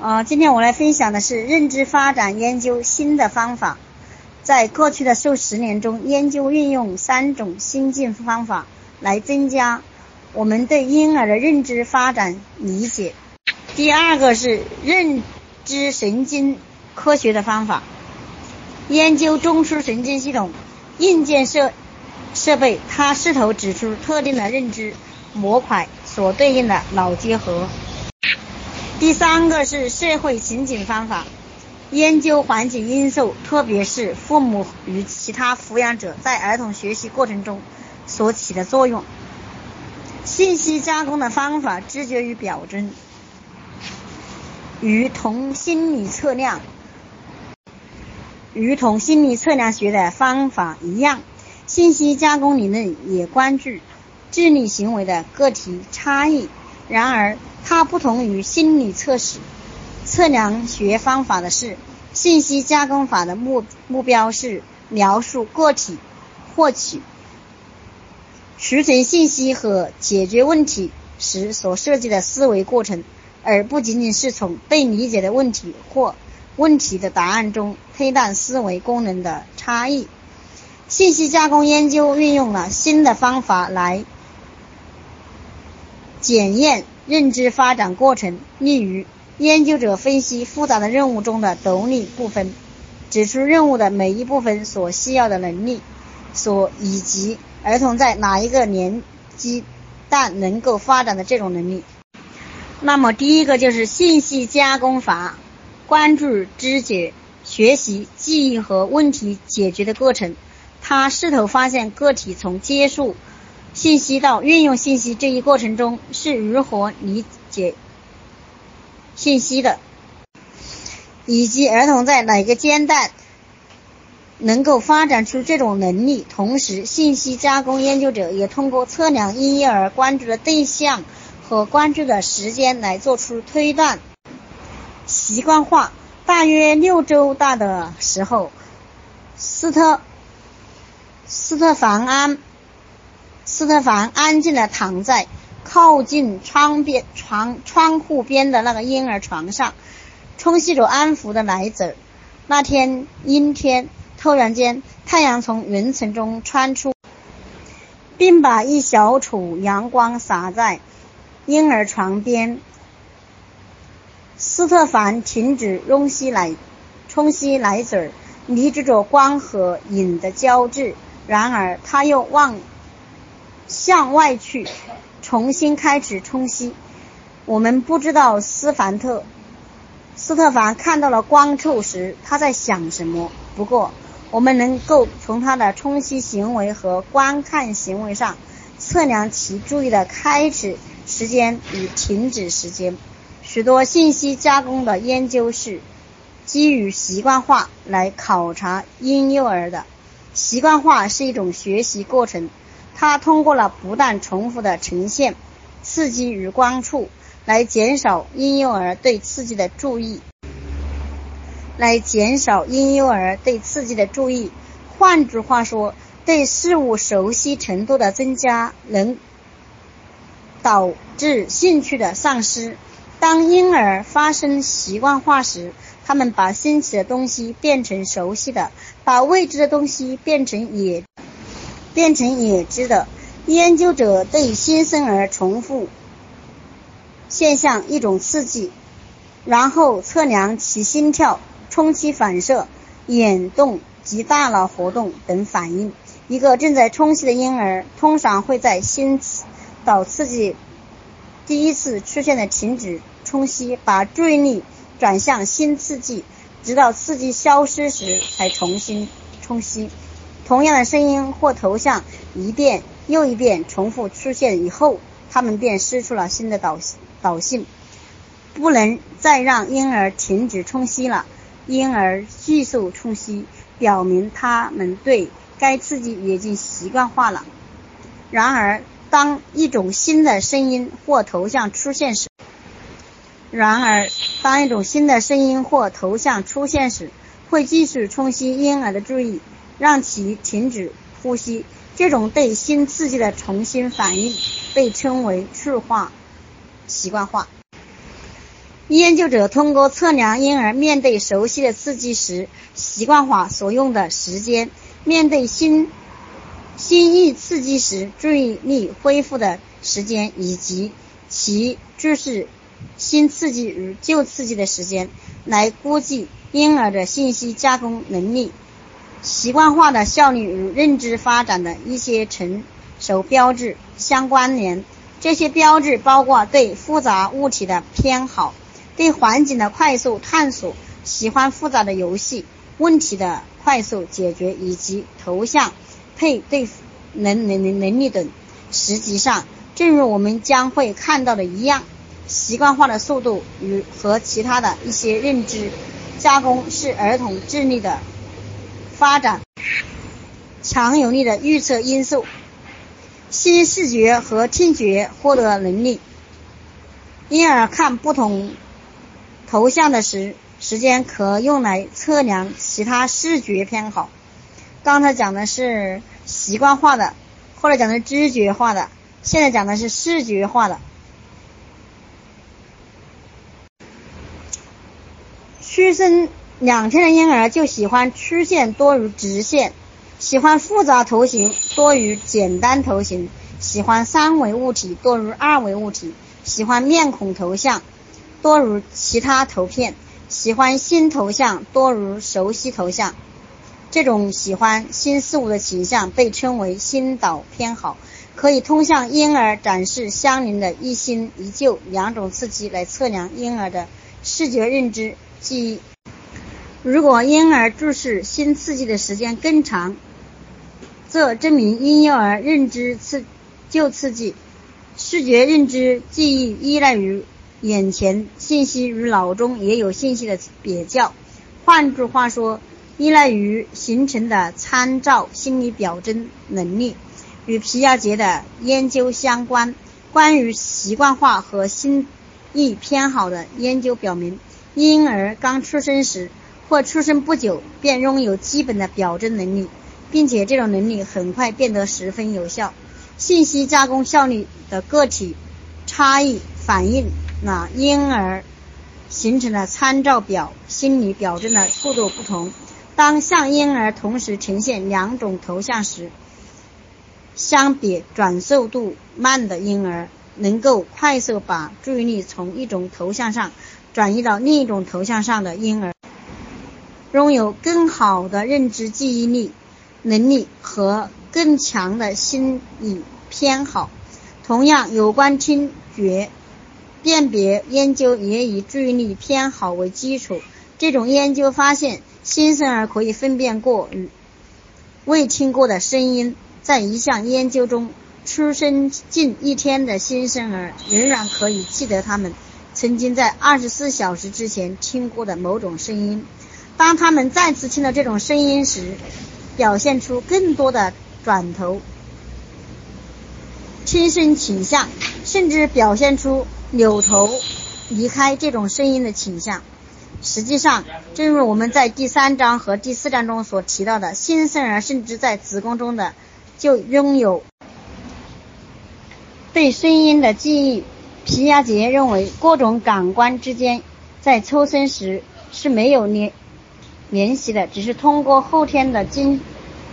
啊，今天我来分享的是认知发展研究新的方法。在过去的数十年中，研究运用三种新进方法来增加我们对婴儿的认知发展理解。第二个是认知神经科学的方法，研究中枢神经系统硬件设设备，它试图指出特定的认知模块所对应的脑结核。第三个是社会情景方法，研究环境因素，特别是父母与其他抚养者在儿童学习过程中所起的作用。信息加工的方法，知觉与表征。与同心理测量，与同心理测量学的方法一样，信息加工理论也关注智力行为的个体差异。然而，它不同于心理测试测量学方法的是，信息加工法的目目标是描述个体获取、储存信息和解决问题时所涉及的思维过程。而不仅仅是从被理解的问题或问题的答案中推断思维功能的差异。信息加工研究运用了新的方法来检验认知发展过程，例如，研究者分析复杂的任务中的独立部分，指出任务的每一部分所需要的能力，所以及儿童在哪一个年纪但能够发展的这种能力。那么，第一个就是信息加工法，关注知觉、学习、记忆和问题解决的过程。它试图发现个体从接触信息到运用信息这一过程中是如何理解信息的，以及儿童在哪个阶段能够发展出这种能力。同时，信息加工研究者也通过测量婴幼儿关注的对象。和关注的时间来做出推断。习惯化，大约六周大的时候，斯特斯特凡安斯特凡安静地躺在靠近窗边窗窗户边的那个婴儿床上，冲洗着安抚的奶嘴。那天阴天，突然间太阳从云层中穿出，并把一小簇阳光洒在。婴儿床边，斯特凡停止冲洗奶冲洗奶嘴，凝住着光和影的交织。然而，他又望向外去，重新开始冲洗。我们不知道斯凡特斯特凡看到了光柱时他在想什么。不过，我们能够从他的冲洗行为和观看行为上测量其注意的开始。时间与停止时间，许多信息加工的研究是基于习惯化来考察婴幼儿的。习惯化是一种学习过程，它通过了不断重复的呈现刺激与光触，来减少婴幼儿对刺激的注意，来减少婴幼儿对刺激的注意。换句话说，对事物熟悉程度的增加能。导致兴趣的丧失。当婴儿发生习惯化时，他们把新奇的东西变成熟悉的，把未知的东西变成也变成已知的。研究者对新生儿重复现象一种刺激，然后测量其心跳、冲击反射、眼动及大脑活动等反应。一个正在冲洗的婴儿通常会在新导刺激第一次出现的停止冲洗，把注意力转向新刺激，直到刺激消失时才重新冲洗。同样的声音或头像一遍又一遍重复出现以后，他们便失去了新的导导性，不能再让婴儿停止冲洗了。婴儿继续冲洗，表明他们对该刺激已经习惯化了。然而，当一种新的声音或头像出现时，然而当一种新的声音或头像出现时，会继续冲击婴儿的注意，让其停止呼吸。这种对新刺激的重新反应被称为数化习惯化。研究者通过测量婴儿面对熟悉的刺激时习惯化所用的时间，面对新新意刺激时注意力恢复的时间，以及其注视新刺激与旧刺激的时间，来估计婴儿的信息加工能力。习惯化的效率与认知发展的一些成熟标志相关联。这些标志包括对复杂物体的偏好、对环境的快速探索、喜欢复杂的游戏、问题的快速解决以及头像配对能能能能力等。实际上，正如我们将会看到的一样，习惯化的速度与和其他的一些认知加工是儿童智力的。发展强有力的预测因素。新视觉和听觉获得能力。婴儿看不同头像的时时间可用来测量其他视觉偏好。刚才讲的是习惯化的，后来讲的是知觉化的，现在讲的是视觉化的。出生。两天的婴儿就喜欢曲线多于直线，喜欢复杂图形多于简单图形，喜欢三维物体多于二维物体，喜欢面孔头像多于其他图片，喜欢新头像多于熟悉头像。这种喜欢新事物的倾向被称为新导偏好，可以通向婴儿展示相邻的一新一旧两种刺激来测量婴儿的视觉认知记忆。如果婴儿注视新刺激的时间更长，则证明婴幼儿认知刺旧刺激，视觉认知记忆依赖于眼前信息与脑中也有信息的比较。换句话说，依赖于形成的参照心理表征能力。与皮亚杰的研究相关，关于习惯化和心意偏好的研究表明，婴儿刚出生时。出生不久便拥有基本的表征能力，并且这种能力很快变得十分有效。信息加工效率的个体差异反映了婴儿形成的参照表心理表征的速度不同。当向婴儿同时呈现两种头像时，相比转速度慢的婴儿，能够快速把注意力从一种头像上转移到另一种头像上的婴儿。拥有更好的认知记忆力能力和更强的心理偏好。同样，有关听觉辨别研究也以注意力偏好为基础。这种研究发现，新生儿可以分辨过与未听过的声音。在一项研究中，出生近一天的新生儿仍然可以记得他们曾经在二十四小时之前听过的某种声音。当他们再次听到这种声音时，表现出更多的转头轻声倾向，甚至表现出扭头离开这种声音的倾向。实际上，正如我们在第三章和第四章中所提到的，新生儿甚至在子宫中的就拥有对声音的记忆。皮亚杰认为，各种感官之间在出生时是没有联。联系的只是通过后天的经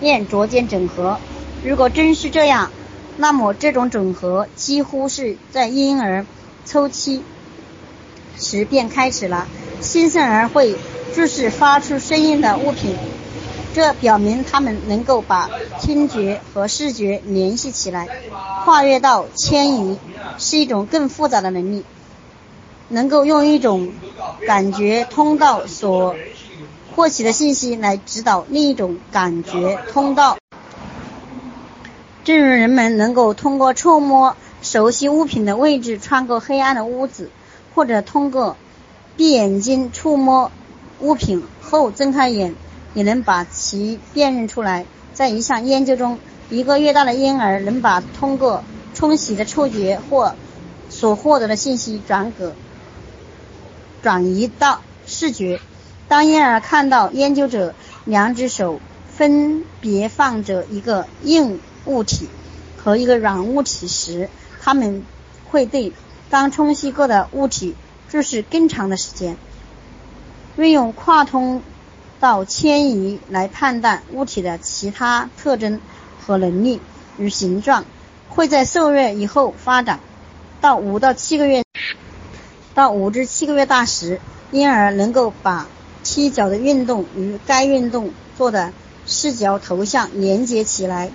验逐渐整合。如果真是这样，那么这种整合几乎是在婴儿初期时便开始了。新生儿会注视发出声音的物品，这表明他们能够把听觉和视觉联系起来。跨越到迁移是一种更复杂的能力，能够用一种感觉通道所。获取的信息来指导另一种感觉通道，正如人们能够通过触摸熟悉物品的位置穿过黑暗的屋子，或者通过闭眼睛触摸物品后睁开眼也能把其辨认出来。在一项研究中，一个月大的婴儿能把通过冲洗的触觉或所获得的信息转给转移到视觉。当婴儿看到研究者两只手分别放着一个硬物体和一个软物体时，他们会对刚冲洗过的物体注视更长的时间。运用跨通道迁移来判断物体的其他特征和能力与形状，会在受热以后发展。到五到七个月，到五至七个月大时，婴儿能够把踢脚的运动与该运动做的视角头像连接起来。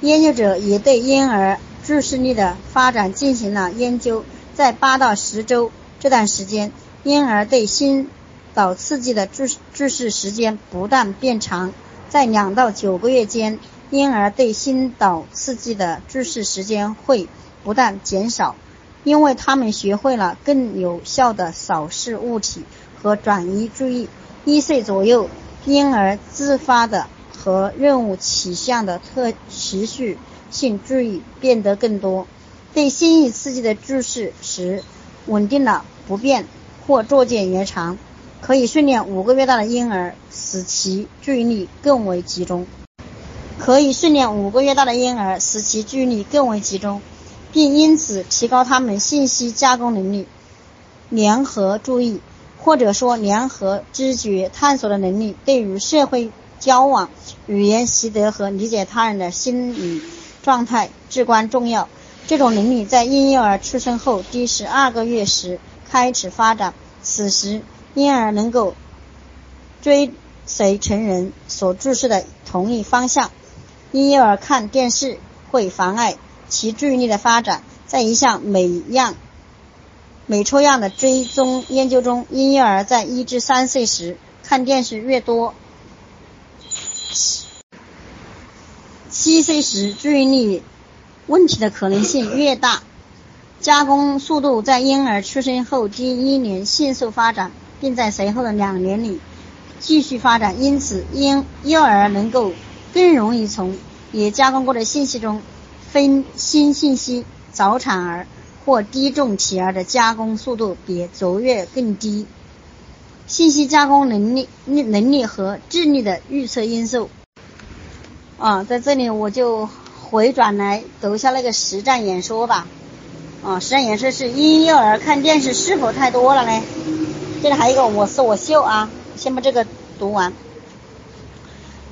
研究者也对婴儿注视力的发展进行了研究，在八到十周这段时间，婴儿对心导刺激的注注视时间不断变长。在两到九个月间，婴儿对心导刺激的注视时间会。不断减少，因为他们学会了更有效的扫视物体和转移注意。一岁左右，婴儿自发的和任务取向的特持续性注意变得更多。对心意刺激的注视时稳定了不变或逐渐延长。可以训练五个月大的婴儿使其注意力更为集中。可以训练五个月大的婴儿使其注意力更为集中。并因此提高他们信息加工能力、联合注意，或者说联合知觉探索的能力，对于社会交往、语言习得和理解他人的心理状态至关重要。这种能力在婴幼儿出生后第十二个月时开始发展，此时婴儿能够追随成人所注视的同一方向。婴幼儿看电视会妨碍。其注意力的发展，在一项每样每抽样的追踪研究中，婴幼儿在一至三岁时看电视越多，七岁时注意力问题的可能性越大。加工速度在婴儿出生后第一年迅速发展，并在随后的两年里继续发展。因此，婴幼儿能够更容易从也加工过的信息中。分新信息，早产儿或低重体儿的加工速度比卓越更低。信息加工能力、能力和智力的预测因素。啊，在这里我就回转来读一下那个实战演说吧。啊，实战演说是婴幼儿看电视是否太多了呢？这里还有一个我是我秀啊，先把这个读完。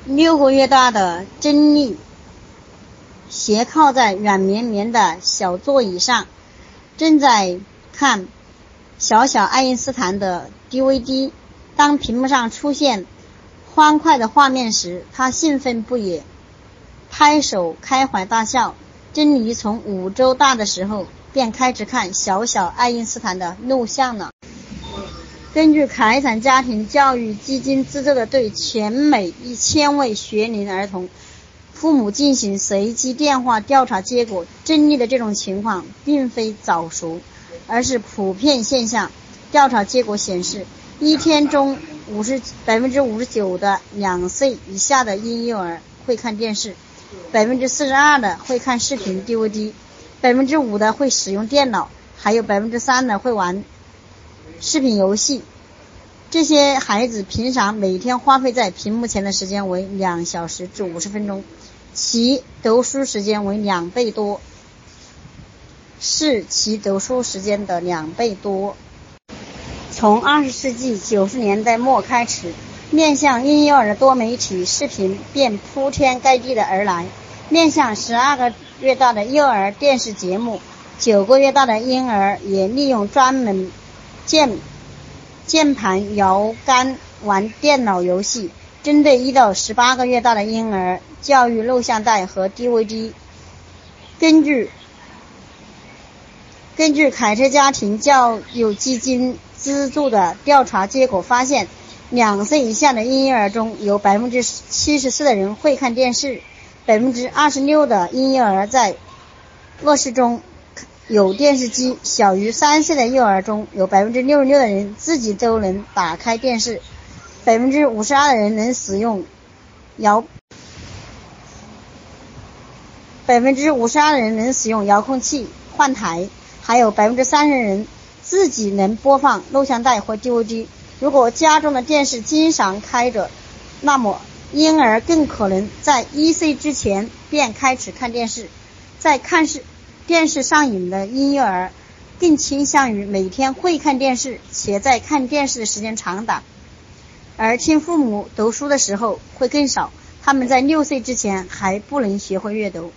六个月大的珍妮。斜靠在软绵绵的小座椅上，正在看小小爱因斯坦的 DVD。当屏幕上出现欢快的画面时，他兴奋不已，拍手开怀大笑。珍妮从五周大的时候便开始看小小爱因斯坦的录像了。根据凯撒家庭教育基金资助的对全美一千位学龄儿童。父母进行随机电话调查，结果珍妮的这种情况并非早熟，而是普遍现象。调查结果显示，一天中五十百分之五十九的两岁以下的婴幼儿会看电视，百分之四十二的会看视频 DVD，百分之五的会使用电脑，还有百分之三的会玩视频游戏。这些孩子平常每天花费在屏幕前的时间为两小时至五十分钟。其读书时间为两倍多，是其读书时间的两倍多。从二十世纪九十年代末开始，面向婴幼儿的多媒体视频便铺天盖地的而来。面向十二个月大的幼儿电视节目，九个月大的婴儿也利用专门键键盘摇杆玩电脑游戏。针对一到十八个月大的婴儿，教育录像带和 DVD。根据根据凯特家庭教育基金资助的调查结果发现，两岁以下的婴幼儿中有百分之七十四的人会看电视，百分之二十六的婴幼儿在卧室中有电视机，小于三岁的幼儿中有百分之六十六的人自己都能打开电视。百分之五十二的人能使用遥，百分之五十二的人能使用遥控器换台，还有百分之三十的人自己能播放录像带或 DVD。如果家中的电视经常开着，那么婴儿更可能在一岁之前便开始看电视。在看视电视上瘾的婴幼儿，更倾向于每天会看电视，且在看电视的时间长短，而听父母读书的时候会更少。他们在六岁之前还不能学会阅读。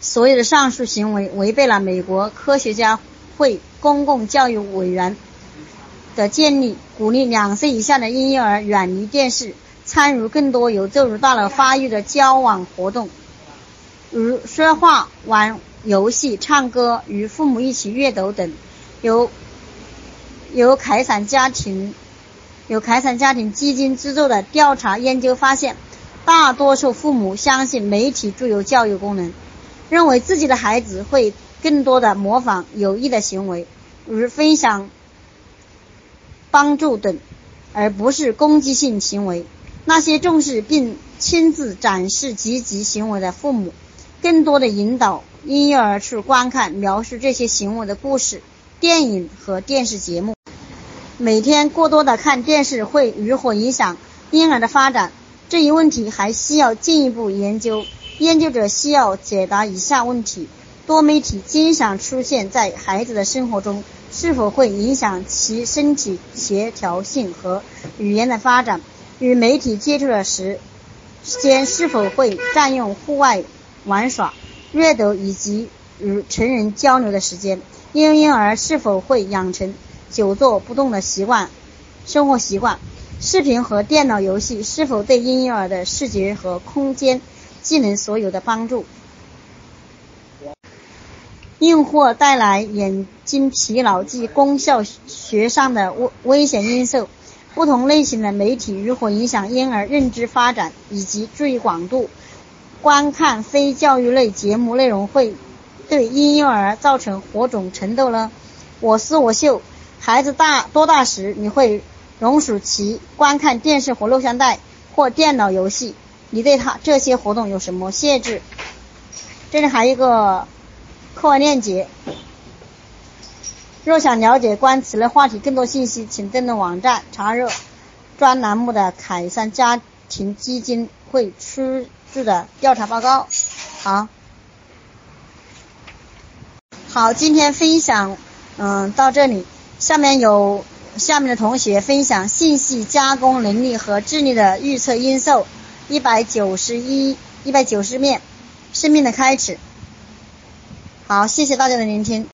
所有的上述行为违背了美国科学家会公共教育委员的建议，鼓励两岁以下的婴幼儿远离电视，参与更多有助于大脑发育的交往活动，如说话、玩游戏、唱歌、与父母一起阅读等。由由凯散家庭由凯散家庭基金资助的调查研究发现。大多数父母相信媒体具有教育功能，认为自己的孩子会更多的模仿有益的行为，如分享、帮助等，而不是攻击性行为。那些重视并亲自展示积极行为的父母，更多的引导婴幼儿去观看描述这些行为的故事、电影和电视节目。每天过多的看电视会如何影响婴儿的发展？这一问题还需要进一步研究。研究者需要解答以下问题：多媒体经常出现在孩子的生活中，是否会影响其身体协调性和语言的发展？与媒体接触的时间是否会占用户外玩耍、阅读以及与成人交流的时间？婴婴儿是否会养成久坐不动的习惯生活习惯？视频和电脑游戏是否对婴幼儿的视觉和空间技能所有的帮助？硬货带来眼睛疲劳及功效学上的危危险因素。不同类型的媒体如何影响婴儿认知发展以及注意广度？观看非教育类节目内容会对婴幼儿造成何种程度呢？我思我秀，孩子大多大时你会？容许其观看电视或录像带或电脑游戏，你对他这些活动有什么限制？这里还有一个课外链接。若想了解关于此类话题更多信息，请登录网站查阅专栏目的凯撒家庭基金会出具的调查报告。好，好，今天分享嗯到这里，下面有。下面的同学分享信息加工能力和智力的预测因素，一百九十一一百九十面，生命的开始。好，谢谢大家的聆听。